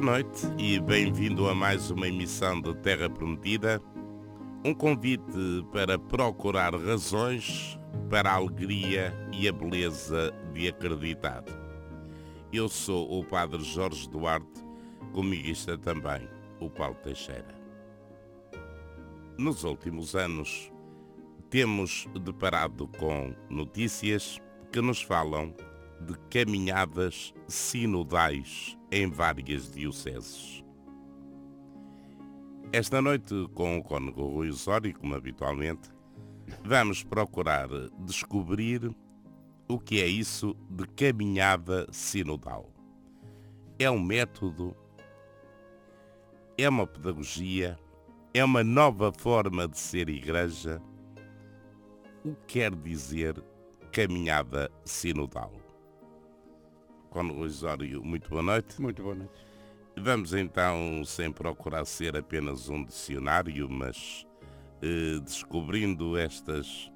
Boa noite e bem-vindo a mais uma emissão de Terra Prometida. Um convite para procurar razões para a alegria e a beleza de acreditar. Eu sou o Padre Jorge Duarte, comigo está também o Paulo Teixeira. Nos últimos anos, temos deparado com notícias que nos falam de caminhadas sinodais em várias dioceses. Esta noite, com o cônego Rui Osório, como habitualmente, vamos procurar descobrir o que é isso de caminhada sinodal. É um método, é uma pedagogia, é uma nova forma de ser igreja. O que quer dizer caminhada sinodal? Cônego Osório, muito boa noite. Muito boa noite. Vamos então, sem procurar ser apenas um dicionário, mas eh, descobrindo estas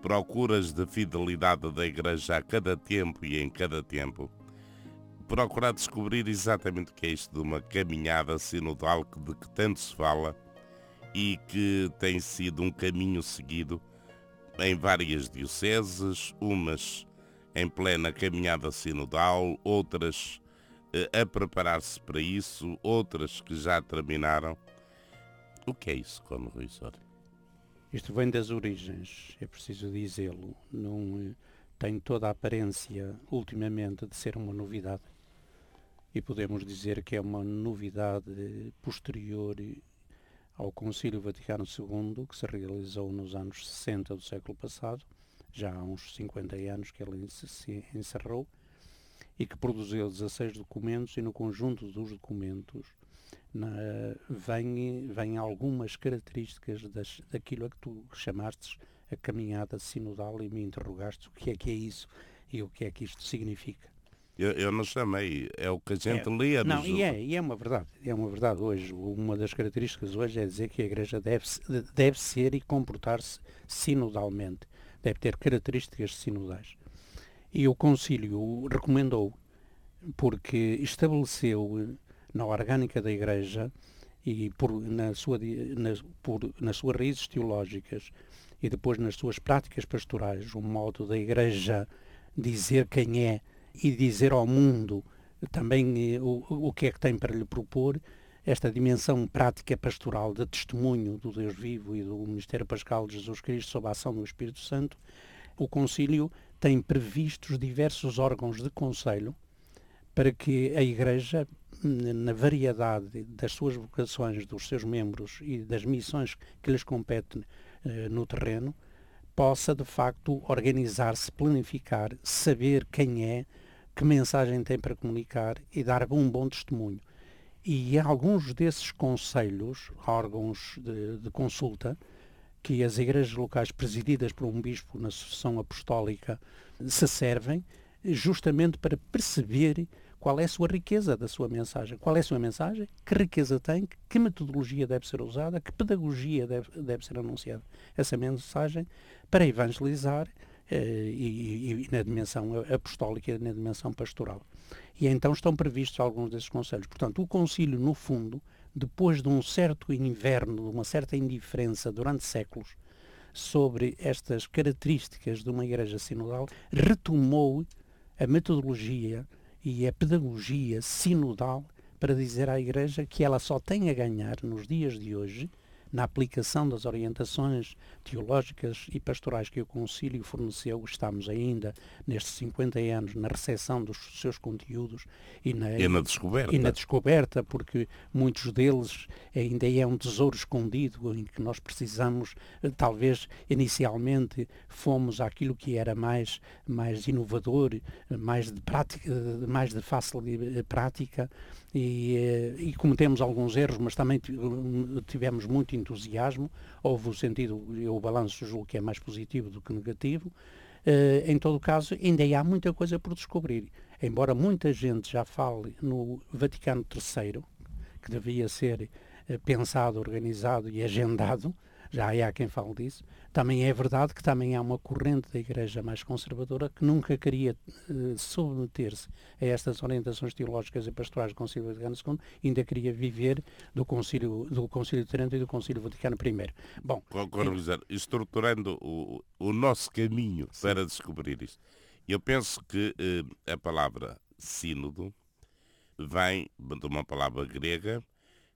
procuras de fidelidade da Igreja a cada tempo e em cada tempo, procurar descobrir exatamente o que é isto de uma caminhada sinodal de que tanto se fala e que tem sido um caminho seguido em várias dioceses, umas em plena caminhada sinodal, outras eh, a preparar-se para isso, outras que já terminaram. O que é isso, como Rui Soria? Isto vem das origens, é preciso dizê-lo. Não eh, tem toda a aparência, ultimamente, de ser uma novidade. E podemos dizer que é uma novidade posterior ao Concílio Vaticano II, que se realizou nos anos 60 do século passado, já há uns 50 anos que ele se encerrou, e que produziu 16 documentos e no conjunto dos documentos na, vem, vem algumas características das, daquilo a que tu chamaste a caminhada sinodal e me interrogaste o que é que é isso e o que é que isto significa. Eu, eu não chamei, é o que a gente é, lê. Não, e é, e é uma verdade, é uma verdade hoje. Uma das características hoje é dizer que a Igreja deve, deve ser e comportar-se sinodalmente deve ter características sinodais. E o Concílio recomendou, porque estabeleceu na orgânica da Igreja e por, na sua, na, por, nas suas raízes teológicas e depois nas suas práticas pastorais, o modo da Igreja dizer quem é e dizer ao mundo também eh, o, o que é que tem para lhe propor, esta dimensão prática pastoral de testemunho do Deus vivo e do ministério pascal de Jesus Cristo sob a ação do Espírito Santo, o Concílio tem previstos diversos órgãos de conselho para que a Igreja, na variedade das suas vocações, dos seus membros e das missões que lhes competem eh, no terreno, possa de facto organizar-se, planificar, saber quem é, que mensagem tem para comunicar e dar um bom testemunho. E alguns desses conselhos, órgãos de, de consulta, que as igrejas locais presididas por um bispo na sucessão apostólica se servem justamente para perceber qual é a sua riqueza da sua mensagem. Qual é a sua mensagem? Que riqueza tem? Que metodologia deve ser usada? Que pedagogia deve, deve ser anunciada? Essa mensagem para evangelizar e, e, na dimensão apostólica e na dimensão pastoral. E então estão previstos alguns desses conselhos. Portanto, o concílio, no fundo, depois de um certo inverno, de uma certa indiferença durante séculos sobre estas características de uma igreja sinodal, retomou a metodologia e a pedagogia sinodal para dizer à igreja que ela só tem a ganhar nos dias de hoje na aplicação das orientações teológicas e pastorais que o Concílio forneceu, estamos ainda nestes 50 anos na recepção dos seus conteúdos e na, e na descoberta. E na descoberta, porque muitos deles ainda é um tesouro escondido em que nós precisamos, eh, talvez inicialmente fomos aquilo que era mais, mais inovador, mais de prática, mais de fácil prática e, eh, e cometemos alguns erros, mas também tivemos muito entusiasmo, houve o sentido, eu balanço julgo que é mais positivo do que negativo, uh, em todo caso ainda há muita coisa por descobrir, embora muita gente já fale no Vaticano III, que devia ser uh, pensado, organizado e agendado, já há quem fale disso. Também é verdade que também há uma corrente da Igreja mais conservadora que nunca queria uh, submeter-se a estas orientações teológicas e pastorais do Concílio Vaticano II, ainda queria viver do Concílio, do Concílio de Trento e do Concílio Vaticano I. Bom, Concordo, estruturando o, o nosso caminho para descobrir isto, eu penso que uh, a palavra sínodo vem de uma palavra grega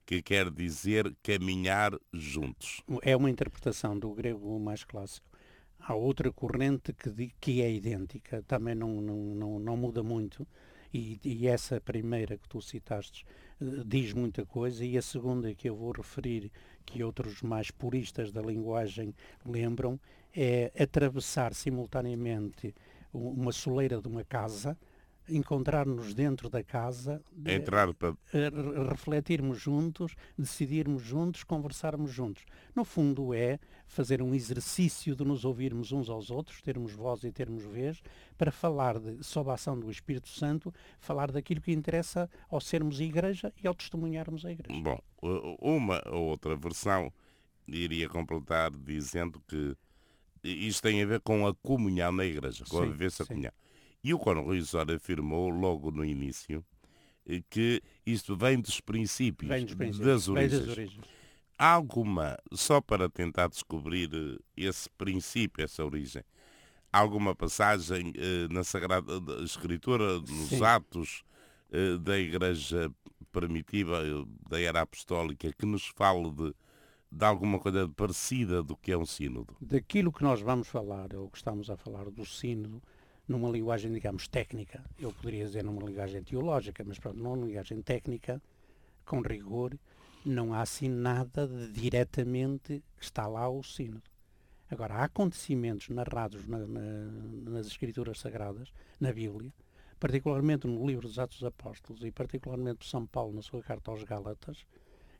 que quer dizer caminhar juntos. É uma interpretação do grego mais clássico. Há outra corrente que, que é idêntica, também não, não, não, não muda muito, e, e, essa primeira que tu citaste uh, diz muita coisa, e a segunda que eu vou referir, que outros mais puristas da linguagem lembram, é atravessar simultaneamente uma soleira de uma casa encontrar-nos dentro da casa, de, Entrar para... refletirmos juntos, decidirmos juntos, conversarmos juntos. No fundo é fazer um exercício de nos ouvirmos uns aos outros, termos voz e termos vez, para falar, de, sob a ação do Espírito Santo, falar daquilo que interessa ao sermos igreja e ao testemunharmos a igreja. Bom, uma ou outra versão iria completar dizendo que isto tem a ver com a comunhão na igreja, com sim, a vivência comunhão. E o Coronel Osório afirmou logo no início eh, que isto vem dos princípios, vem dos princípios das, origens. das origens. Há alguma, só para tentar descobrir eh, esse princípio, essa origem, alguma passagem eh, na Sagrada Escritura, nos Sim. Atos eh, da Igreja primitiva, eh, da era apostólica, que nos fale de, de alguma coisa parecida do que é um sínodo? Daquilo que nós vamos falar, ou que estamos a falar do sínodo, numa linguagem, digamos, técnica. Eu poderia dizer numa linguagem teológica, mas pronto, numa linguagem técnica, com rigor, não há assim nada de diretamente que está lá o sínodo. Agora, há acontecimentos narrados na, na, nas Escrituras Sagradas, na Bíblia, particularmente no livro dos Atos dos Apóstolos e particularmente São Paulo na sua carta aos Gálatas,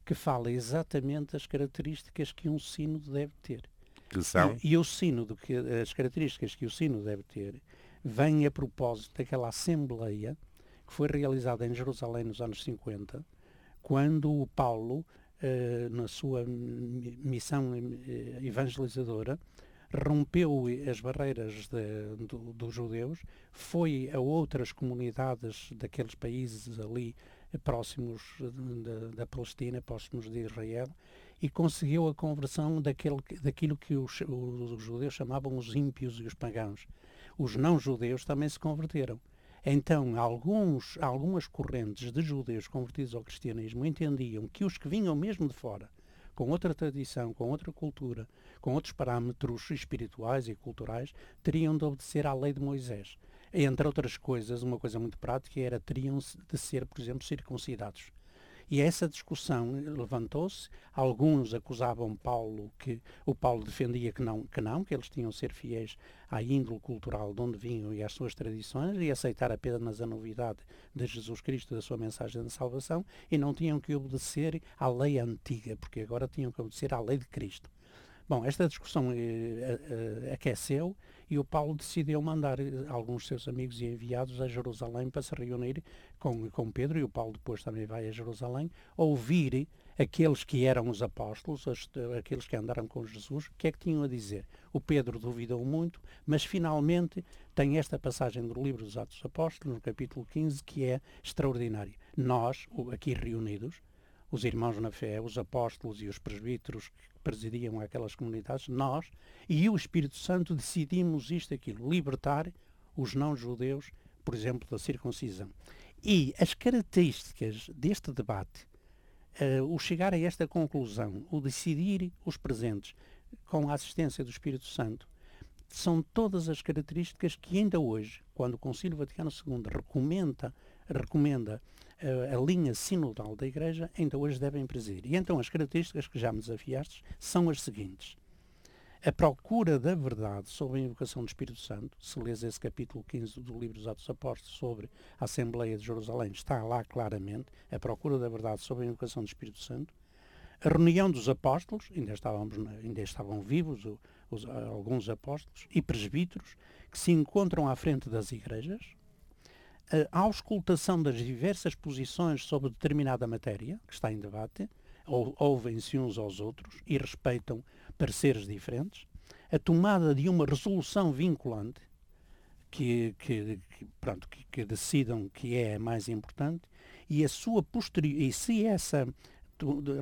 que fala exatamente as características que um sínodo deve ter. Que são? E, e o sínodo, que, as características que o sínodo deve ter, vem a propósito daquela assembleia que foi realizada em Jerusalém nos anos 50, quando o Paulo, eh, na sua missão eh, evangelizadora, rompeu as barreiras de, do, dos judeus, foi a outras comunidades daqueles países ali próximos da, da Palestina, próximos de Israel, e conseguiu a conversão daquele, daquilo que os, os judeus chamavam os ímpios e os pagãos os não-judeus também se converteram. Então, alguns, algumas correntes de judeus convertidos ao cristianismo entendiam que os que vinham mesmo de fora, com outra tradição, com outra cultura, com outros parâmetros espirituais e culturais, teriam de obedecer à lei de Moisés. Entre outras coisas, uma coisa muito prática era teriam de ser, por exemplo, circuncidados. E essa discussão levantou-se. Alguns acusavam Paulo que o Paulo defendia que não, que não, que eles tinham de ser fiéis à índole cultural de onde vinham e às suas tradições e aceitar apenas a novidade de Jesus Cristo, da sua mensagem de salvação, e não tinham que obedecer à lei antiga, porque agora tinham que obedecer à lei de Cristo. Bom, esta discussão eh, eh, aqueceu e o Paulo decidiu mandar eh, alguns seus amigos e enviados a Jerusalém para se reunir com, com Pedro, e o Paulo depois também vai a Jerusalém, ouvir aqueles que eram os apóstolos, aqueles que andaram com Jesus, o que é que tinham a dizer? O Pedro duvidou muito, mas finalmente tem esta passagem do livro dos Atos dos Apóstolos, no capítulo 15, que é extraordinária. Nós, aqui reunidos, os irmãos na fé, os apóstolos e os presbíteros que presidiam aquelas comunidades, nós e o Espírito Santo decidimos isto e aquilo, libertar os não-judeus, por exemplo, da circuncisão. E as características deste debate, uh, o chegar a esta conclusão, o decidir os presentes com a assistência do Espírito Santo, são todas as características que ainda hoje, quando o Concílio Vaticano II recomenda, recomenda a, a linha sinodal da Igreja ainda hoje devem presidir. E então as características que já me desafiastes são as seguintes. A procura da verdade sobre a invocação do Espírito Santo, se lês esse capítulo 15 do livro dos Atos Apóstolos sobre a Assembleia de Jerusalém, está lá claramente, a procura da verdade sobre a invocação do Espírito Santo. A reunião dos apóstolos, ainda, estávamos, ainda estavam vivos os, alguns apóstolos, e presbíteros, que se encontram à frente das igrejas, a auscultação das diversas posições sobre determinada matéria, que está em debate, ou ouvem-se uns aos outros e respeitam pareceres diferentes, a tomada de uma resolução vinculante que, que, que pronto, que, que, decidam que é a mais importante e a sua posterior e se essa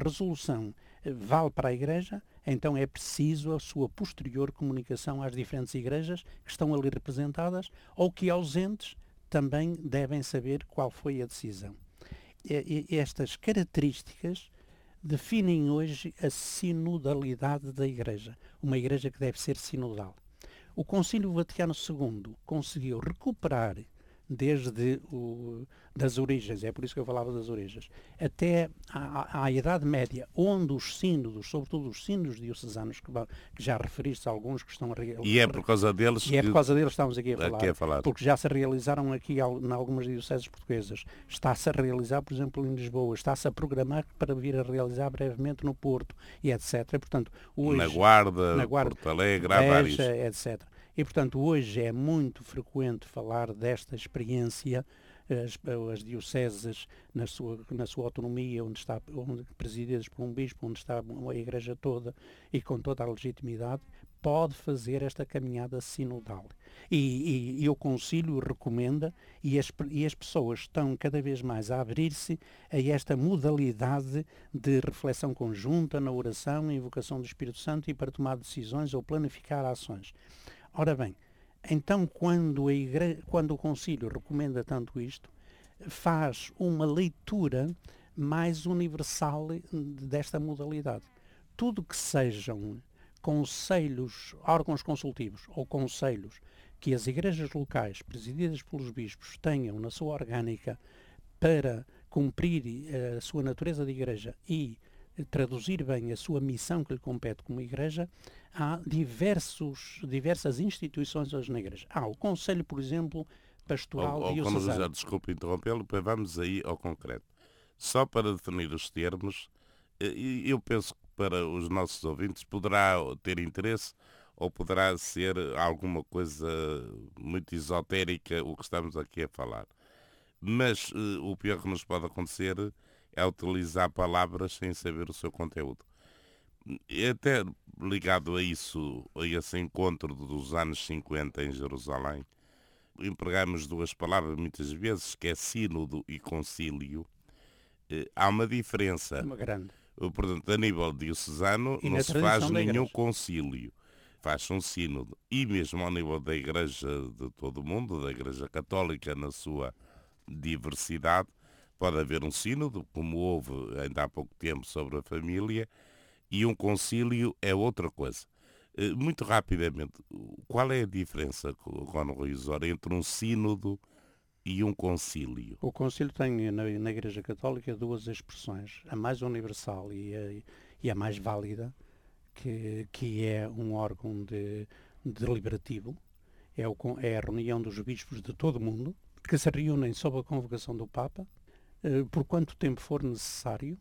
resolução eh, vale para a Igreja, então é preciso a sua posterior comunicação às diferentes igrejas que estão ali representadas ou que ausentes também devem saber qual foi a decisão. Estas características definem hoje a sinodalidade da Igreja, uma Igreja que deve ser sinodal. O Concílio Vaticano II conseguiu recuperar desde o, das origens, é por isso que eu falava das origens, até à, à Idade Média, onde os sínodos, sobretudo os sínodos diocesanos, que, que já referiste a alguns que estão a E é por causa deles E é por causa deles que estamos aqui a falar, aqui a falar. porque já se realizaram aqui em algumas dioceses portuguesas. Está-se a realizar, por exemplo, em Lisboa, está-se a programar para vir a realizar brevemente no Porto, e etc. Portanto, hoje, na Guarda, na Guarda Porto Alegre, há vários. etc. E, portanto, hoje é muito frequente falar desta experiência, as, as dioceses na sua, na sua autonomia, onde está onde, presididas por um bispo, onde está a igreja toda e com toda a legitimidade, pode fazer esta caminhada sinodal. E, e, e o Concílio recomenda e as, e as pessoas estão cada vez mais a abrir-se a esta modalidade de reflexão conjunta na oração, invocação do Espírito Santo e para tomar decisões ou planificar ações. Ora bem, então quando, a quando o Concílio recomenda tanto isto, faz uma leitura mais universal desta modalidade. Tudo que sejam conselhos, órgãos consultivos ou conselhos que as igrejas locais, presididas pelos bispos, tenham na sua orgânica para cumprir eh, a sua natureza de igreja e traduzir bem a sua missão que lhe compete como igreja, há diversos, diversas instituições hoje na igreja. Há o Conselho, por exemplo, Pastoral ou, ou, já Desculpe interrompê-lo, vamos aí ao concreto. Só para definir os termos, eu penso que para os nossos ouvintes poderá ter interesse ou poderá ser alguma coisa muito esotérica o que estamos aqui a falar. Mas uh, o pior que nos pode acontecer é utilizar palavras sem saber o seu conteúdo. E até ligado a isso, a esse encontro dos anos 50 em Jerusalém, empregamos duas palavras muitas vezes, que é sínodo e concílio. Eh, há uma diferença. Uma grande. Portanto, a nível diocesano e não se faz nenhum concílio. Faz-se um sínodo. E mesmo ao nível da Igreja de todo o mundo, da Igreja Católica na sua diversidade, Pode haver um sínodo, como houve ainda há pouco tempo sobre a família, e um concílio é outra coisa. Eh, muito rapidamente, qual é a diferença, Ronald Ruizor, entre um sínodo e um concílio? O concílio tem na, na, Igreja Católica duas expressões, a mais universal e a, e a mais válida, que, que é um órgão de, deliberativo, é, o, é a reunião dos bispos de todo o mundo, que se reúnem sob a convocação do Papa, por quanto tempo for necessário,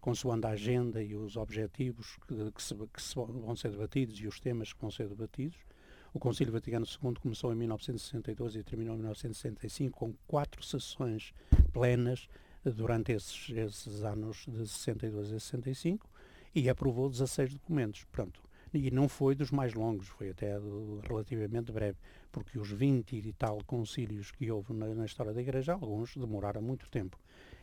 consoante a agenda e os objetivos que, que, se, que se vão ser debatidos e os temas que vão ser debatidos. O Concílio Vaticano II começou em 1962 e terminou em 1965 com quatro sessões plenas eh, durante esses, esses anos de 62 a 65 e aprovou 16 documentos. Pronto. E não foi dos mais longos, foi até relativamente breve, porque os 20 e tal concílios que houve na, na história da Igreja, alguns demoraram muito tempo.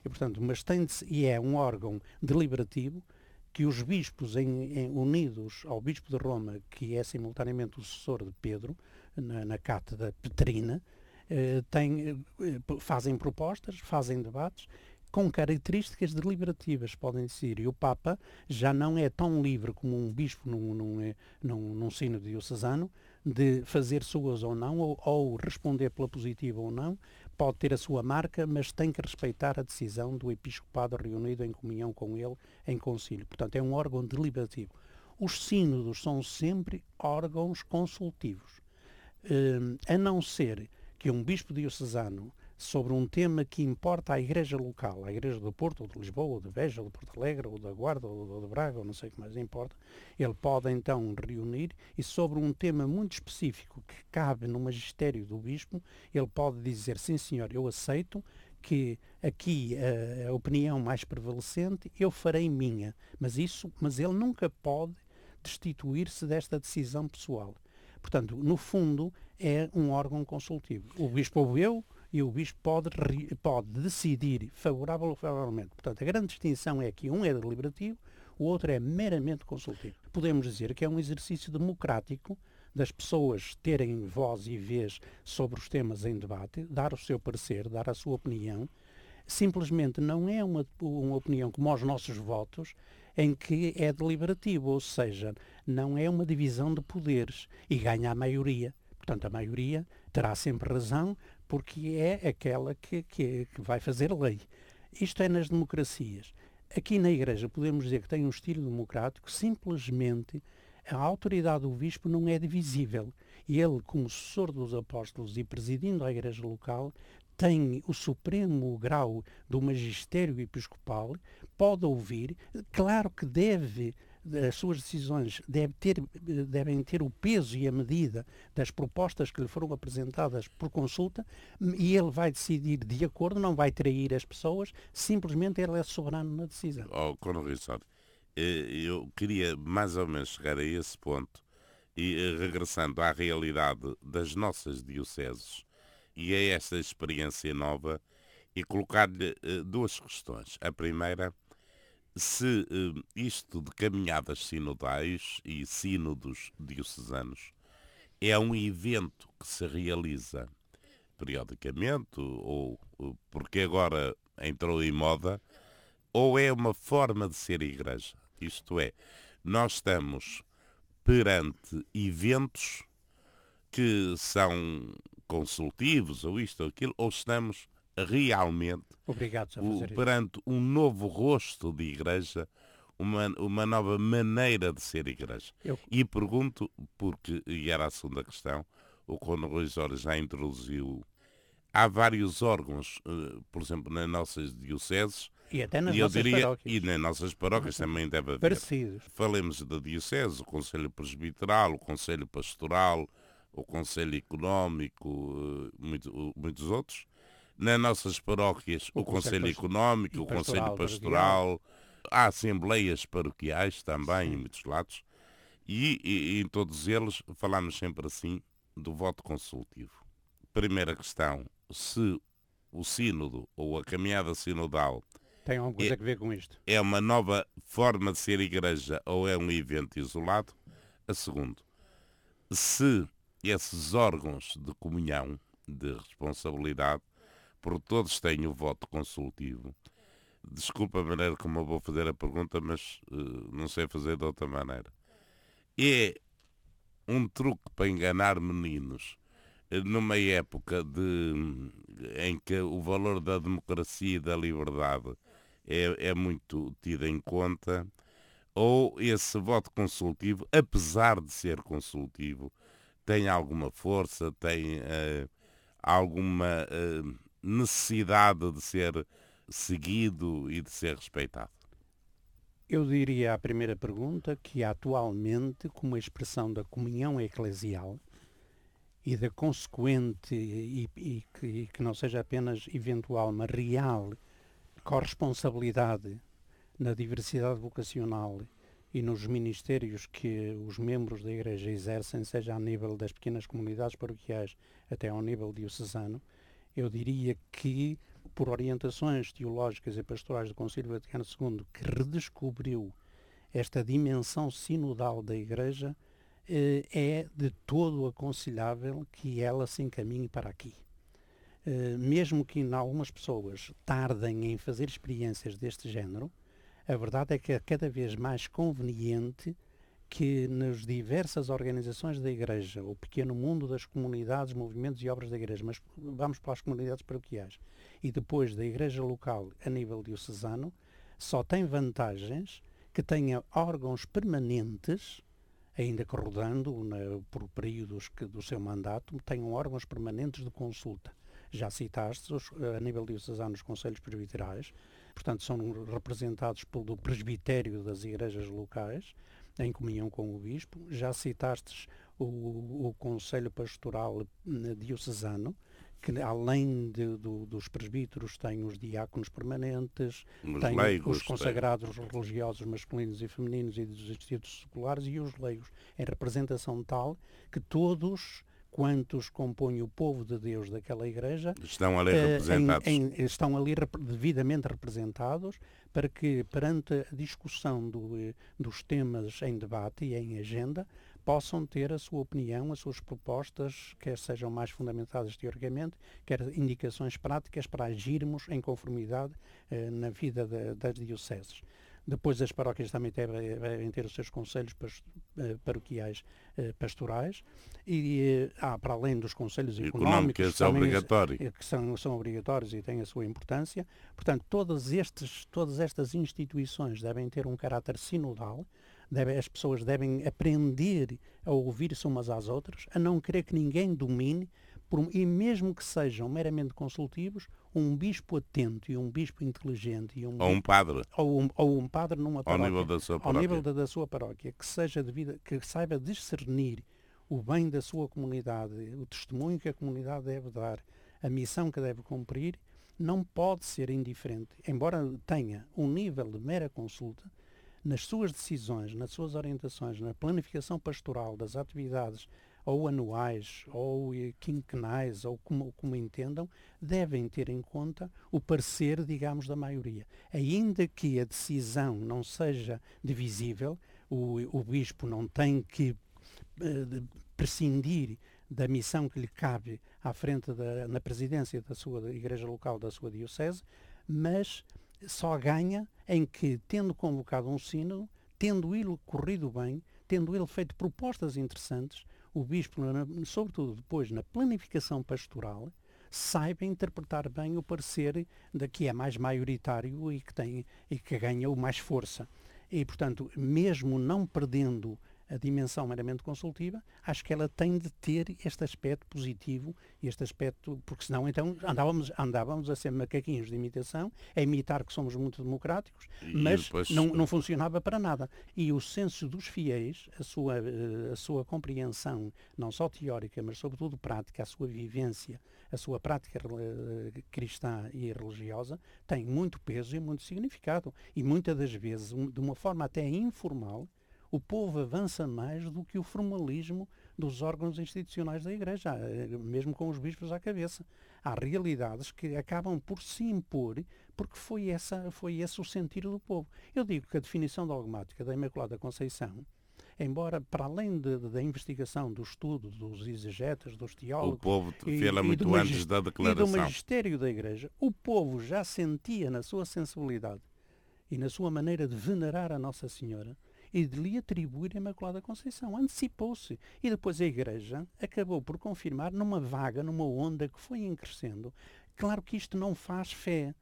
E, portanto, mas tem de, e é um órgão deliberativo que os bispos em, em, unidos ao bispo de Roma, que é simultaneamente o sucessor de Pedro, na, na cátedra petrina, eh, tem, eh, fazem propostas, fazem debates com características deliberativas, podem ser. E o Papa já não é tão livre como um bispo num, num, eh, num, num sino diocesano de fazer suas ou não, ou, ou responder pela positiva ou não, pode ter a sua marca, mas tem que respeitar a decisão do episcopado reunido em comunhão com ele em concílio. Portanto, é um órgão deliberativo. Os sínodos são sempre órgãos consultivos. Uh, a não ser que um bispo diocesano sobre um tema que importa à igreja local, à igreja do Porto, ou de Lisboa, ou de Beja, ou de Porto Alegre, ou da Guarda, ou de Braga, ou não sei o que mais importa, ele pode então reunir e sobre um tema muito específico que cabe no magistério do bispo, ele pode dizer, sim senhor, eu aceito que aqui a, a opinião mais prevalecente eu farei minha, mas isso, mas ele nunca pode destituir-se desta decisão pessoal. Portanto, no fundo, é um órgão consultivo. O bispo ouviu e o bispo pode, pode decidir favorável ou favoravelmente. Portanto, a grande distinção é que um é deliberativo, o outro é meramente consultivo. Podemos dizer que é um exercício democrático das pessoas terem voz e vez sobre os temas em debate, dar o seu parecer, dar a sua opinião. Simplesmente não é uma, uma opinião como os nossos votos, em que é deliberativo, ou seja, não é uma divisão de poderes e ganha a maioria. Portanto, a maioria terá sempre razão porque é aquela que, que, que vai fazer lei. Isto é nas democracias. Aqui na Igreja podemos dizer que tem um estilo democrático, simplesmente a autoridade do bispo não é divisível. E ele, como sucessor dos apóstolos e presidindo a igreja local, tem o supremo grau do magistério episcopal, pode ouvir, claro que deve as suas decisões deve ter, devem ter o peso e a medida das propostas que lhe foram apresentadas por consulta e ele vai decidir de acordo, não vai trair as pessoas, simplesmente ele é soberano na decisão. Oh, Coronel eh, eu queria mais ou menos chegar a esse ponto e eh, regressando à realidade das nossas dioceses e a esta experiência nova e colocar-lhe eh, duas questões. A primeira, se isto de caminhadas sinodais e sínodos diocesanos é um evento que se realiza periodicamente ou porque agora entrou em moda ou é uma forma de ser igreja? Isto é, nós estamos perante eventos que são consultivos, ou isto ou aquilo, ou estamos realmente o, perante um novo rosto de igreja, uma, uma nova maneira de ser igreja. Eu... E pergunto, porque, e era a segunda questão, o Cono Ruiz já introduziu, há vários órgãos, eh, por exemplo, nas nossas dioceses, e até nas e nossas diria, paróquias. E nas nossas paróquias uhum. também deve haver. Parecidos. Falemos da Diocese, o Conselho Presbiteral, o Conselho Pastoral, o Conselho Económico, eh, muito, muitos outros. Nas nossas paróquias, o, o Conselho, Económico, o Conselho Pastoral, há assembleias paroquiais também Sim. em muitos lados. E, e, e em todos eles falamos sempre assim do voto consultivo. Primeira questão, se o sínodo ou a caminhada sinodal tem alguma coisa é, a ver com isto? É uma nova forma de ser igreja ou é um evento isolado? A segundo, se esses órgãos de comunhão, de responsabilidade, por todos têm o voto consultivo, desculpa a maneira como eu vou fazer a pergunta, mas uh, não sei fazer de outra maneira. É um truque para enganar meninos eh, numa época de, em que o valor da democracia e da liberdade é, é muito tida em conta, ou esse voto consultivo, apesar de ser consultivo, tem alguma força, tem uh, alguma uh, necessidade de ser seguido e de ser respeitado? Eu diria à primeira pergunta que atualmente, como expressão da comunhão eclesial e da consequente, e, e, que, e que não seja apenas eventual, mas real corresponsabilidade na diversidade vocacional e nos ministérios que os membros da Igreja exercem, seja a nível das pequenas comunidades paroquiais até ao nível diocesano, eu diria que, por orientações teológicas e pastorais do Concílio Vaticano II, que redescobriu esta dimensão sinodal da Igreja, eh, é de todo aconselhável que ela se encaminhe para aqui. Eh, mesmo que algumas pessoas tardem em fazer experiências deste género, a verdade é que é cada vez mais conveniente que nas diversas organizações da Igreja, o pequeno mundo das comunidades, movimentos e obras da Igreja, mas vamos para as comunidades paroquiais, e depois da Igreja local a nível diocesano, só tem vantagens que tenha órgãos permanentes, ainda que rodando na, por períodos que, do seu mandato, tenham órgãos permanentes de consulta. Já citaste, os, a nível diocesano, os conselhos presbiterais, portanto, são representados pelo presbitério das igrejas locais, em comunhão com o bispo. Já citaste o, o Conselho Pastoral eh, Diocesano, que além de, do, dos presbíteros tem os diáconos permanentes, Os tem leigos, os consagrados religiosos masculinos e femininos e dos institutos seculares e os leigos, em representação tal que todos quantos compõem o povo de Deus daquela igreja Estão ali eh, representados. em- em- estão ali rep- devidamente representados para que, perante a discussão do, eh, dos temas em debate e em agenda, possam ter a sua opinião, as suas propostas, quer sejam mais fundamentadas teoricamente, quer indicações práticas para agirmos em conformidade eh, na vida da- das dioceses. Depois as paróquias também devem, ter os seus conselhos eh, paroquiais eh, pastorais e eh, há, para além dos conselhos Económico, económicos, esse é obrigatório. que são, são obrigatórios e têm a sua importância. Portanto, todas, estes, todas estas instituições devem ter um caráter sinodal, devem, as pessoas devem aprender a ouvir-se umas às outras, a não querer que ninguém domine, por e mesmo que sejam meramente consultivos, um bispo atento e um bispo inteligente e um, Ou um padre, ou um, ou um padre numa ao paróquia, nível da sua ao paróquia. nível da, da sua paróquia, que seja que saiba discernir o bem da sua comunidade, o testemunho que a comunidade deve dar, a missão que deve cumprir, não pode ser indiferente, embora tenha um nível de mera consulta, nas suas decisões, nas suas orientações, na planificação pastoral das atividades ou anuais ou eh, quinquenais ou como, como entendam, devem ter em conta o parecer, digamos, da maioria. Ainda que a decisão não seja divisível, o, o bispo não tem que eh, prescindir da missão que lhe cabe à frente da, na presidência da sua igreja local, da sua diocese, mas só ganha em que, tendo convocado um sínodo, tendo ele corrido bem, tendo ele feito propostas interessantes, o bispo, sobretudo depois na planificação pastoral, saiba interpretar bem o parecer da que é mais maioritário e que, tem, e que ganha o mais força. E, portanto, mesmo não perdendo a dimensão meramente consultiva, acho que ela tem de ter este aspecto positivo, este aspecto, porque senão então andávamos, andávamos a ser macaquinhos de imitação, a imitar que somos muito democráticos, E mas depois- não, não funcionava para nada. E o senso dos fiéis, a sua, eh, a sua compreensão, não só teórica, mas sobretudo prática, a sua vivência, a sua prática eh, cristã e religiosa, tem muito peso e muito significado. E muitas das vezes, de uma forma até informal, o povo avança mais do que o formalismo dos órgãos institucionais da Igreja, eh, mesmo com os bispos à cabeça. Há realidades que acabam por se impor porque foi, essa, foi esse o sentir do povo. Eu digo que a definição dogmática da Imaculada Conceição, embora para além de- de- da investigação, do estudo, dos exegetas, dos O teólogos, povo e- fê-la do muito antes da e do declaração. magistério da Igreja, o povo já sentia na sua sensibilidade e na sua maneira de venerar a Nossa Senhora e de lhe atribuir a Imaculada Conceição. Antecipou-se. E depois a Igreja acabou por confirmar numa vaga, numa onda que foi em crescendo. Claro que isto não faz fé.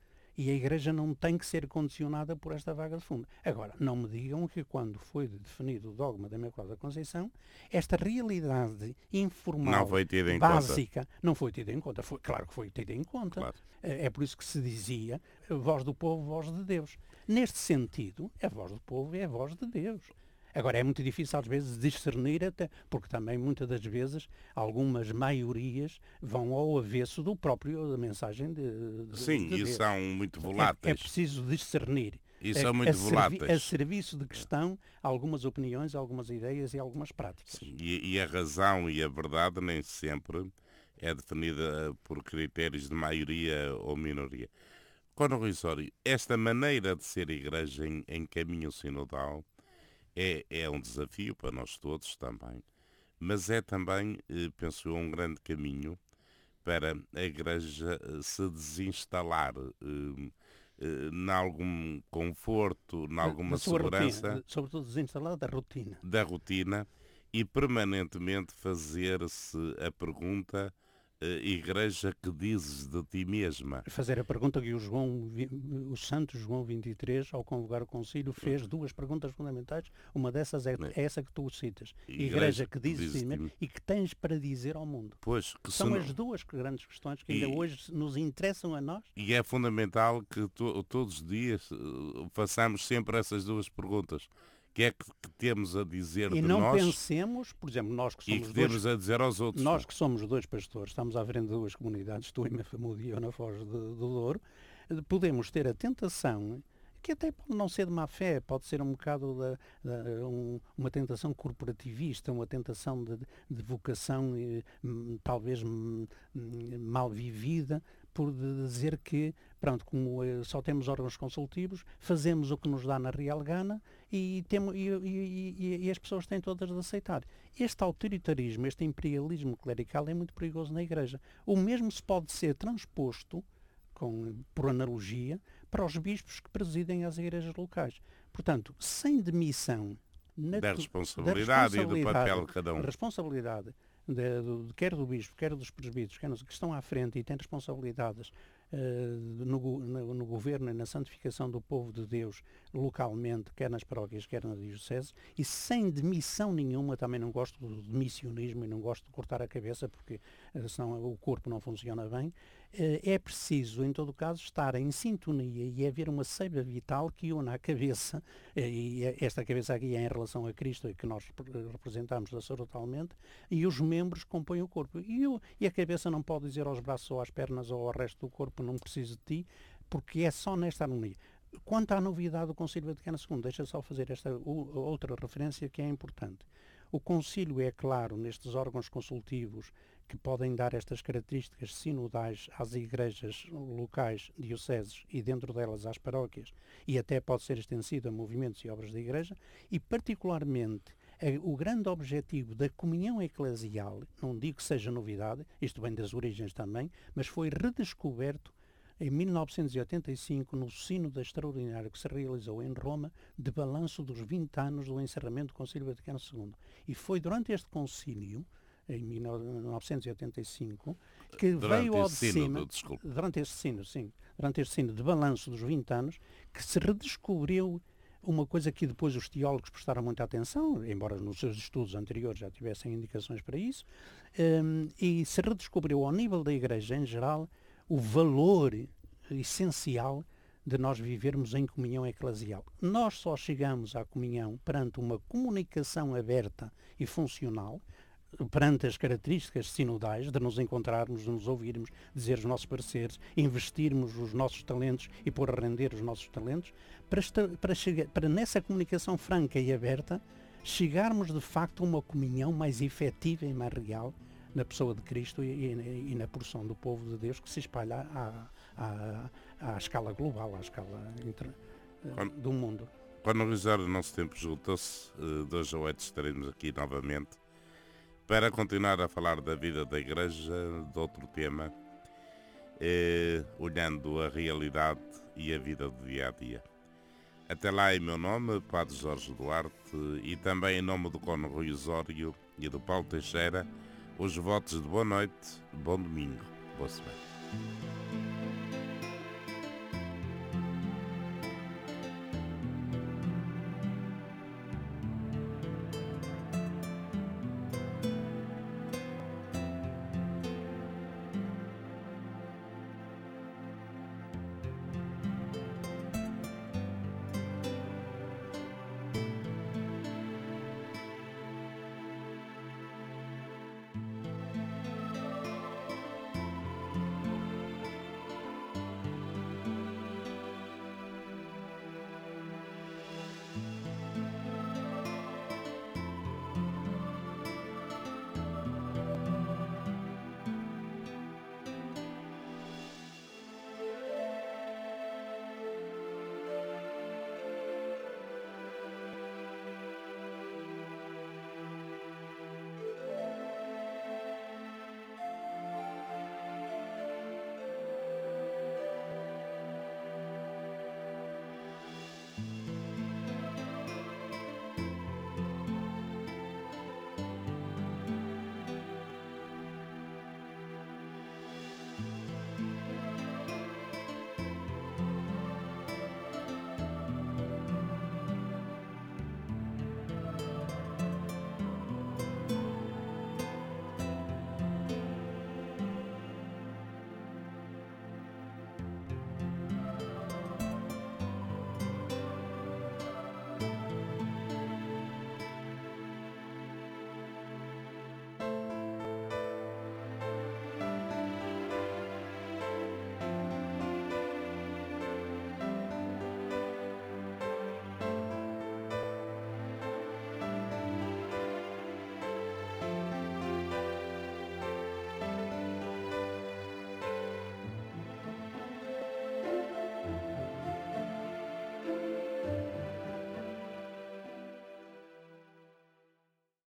E a Igreja não tem que ser condicionada por esta vaga de fundo. Agora, não me digam que quando foi definido o dogma da Imaculada Conceição, esta realidade informal, Não foi tida em conta. básica, não foi tida em conta. Foi, claro que foi tida em conta. Claro. É é por isso que se dizia voz do povo, voz de Deus. Neste sentido, a voz do povo é a voz de Deus. Agora é muito difícil às vezes discernir até, porque também muitas das vezes algumas maiorias vão ao avesso do próprio da mensagem de, de Sim, de e Deus. são muito É- voláteis. É, preciso discernir. E É- são a muito servi- voláteis. A serviço de que estão algumas opiniões, algumas ideias e algumas práticas. E, e a razão e a verdade nem sempre é definida por critérios de maioria ou minoria. Quando Risório, esta maneira de ser igreja em, em caminho sinodal é, é um desafio para nós todos também, mas é também, eh, penso eu, um grande caminho para a igreja eh, se desinstalar eh, eh, em algum conforto, em alguma segurança rotina, sobretudo desinstalar da rotina. da rotina e permanentemente fazer-se a pergunta eh, Igreja, que dizes de ti mesma? fazer a pergunta que o, João, o Santo João 23, ao convocar o concílio, fez duas perguntas fundamentais. Uma dessas é, é essa que tu citas. Igreja Igreja que dizes dizes de ti ti. e que tens para dizer ao mundo. Pois, São não- as duas grandes questões que ainda E- hoje nos interessam a nós. E é fundamental que to- todos os dias eh, façamos sempre essas duas perguntas. Que é que, que temos a dizer e de não nós pensemos, por exemplo, nós que e somos que dois, temos a dizer aos outros. nós que somos dois pastores, estamos à frente de duas comunidades, tu em Mafamudo e eu na Foz de- do Douro, podemos ter a tentação que até pode não ser de má fé, pode ser um bocado da, da- um- uma tentação corporativista, uma tentação de, de vocação eh, hum, talvez hum, hum, mal vivida, por dizer que, pronto, como eh, só temos órgãos consultivos, fazemos o que nos dá na real gana e, temo, e, e- e- as pessoas têm todas de aceitar. Este autoritarismo, este imperialismo clerical é muito perigoso na Igreja. O mesmo se pode ser transposto com, por analogia, para os bispos que presidem as igrejas locais. Portanto, sem demissão na Da tu- responsabilidade e do responsabilidade, papel de cada um. Responsabilidade, de- do- quer do bispo, quer dos presbíteros, quer que estão à frente e têm responsabilidades no, go- no- no governo e na santificação do povo de Deus localmente, quer nas paróquias, quer na diocese, e sem demissão nenhuma, também não gosto do missionismo e não gosto de cortar a cabeça porque eh, senão o corpo não funciona bem, eh, é preciso, em todo caso, estar em sintonia e haver uma seiva vital que una a cabeça, eh, e eh, esta cabeça aqui é em relação a Cristo e que nós repre- representamos sacerdotalmente, e os membros compõem o corpo. E, e a cabeça não pode dizer aos braços ou às pernas ou ao resto do corpo, não preciso de ti, porque é só nesta harmonia. Quanto à novidade do Concílio Vaticano II, deixa só fazer esta outra referência que é importante. O Concílio é claro nestes órgãos consultivos que podem dar estas características sinodais às igrejas locais, dioceses e dentro delas às paróquias, e até pode ser extensido a movimentos e obras da igreja, e particularmente o grande objetivo da comunhão eclesial, não digo que seja novidade, isto vem das origens também, mas foi redescoberto em 1985, no Sínodo Extraordinário que se realizou em Roma, de balanço dos 20 anos do encerramento do Concílio Vaticano II. E foi durante este concílio, em 1985, que Durante veio ao de cima, sínodo, desculpe. durante este sino, sim, durante este sino de balanço dos 20 anos, que se redescobriu uma coisa que depois os teólogos prestaram muita atenção, embora nos seus estudos anteriores já tivessem indicações para isso, hum, e se redescobriu ao nível da Igreja em geral o valor essencial de nós vivermos em comunhão eclesial. Nós só chegamos à comunhão perante uma comunicação aberta e funcional, perante as características sinodais de nos encontrarmos, de nos ouvirmos, dizer os nossos pareceres, investirmos os nossos talentos e pôr a render os nossos talentos, para, esta- para, chegar, para nessa comunicação franca e aberta chegarmos de facto a uma comunhão mais efetiva e mais real na pessoa de Cristo e, e- e na porção do povo de Deus que se espalha à, à, à escala global, à escala inter- eh, Quando- do mundo. Para analisar o nosso tempo juntou-se, eh, hoje a oito estaremos aqui novamente para continuar a falar da vida da Igreja, de outro tema, eh, olhando a realidade e a vida do dia a dia. Até lá, em meu nome, Padre Jorge Duarte, e também em nome do Cono Rui Osório e do Paulo Teixeira, os votos de boa noite, bom domingo, boa semana.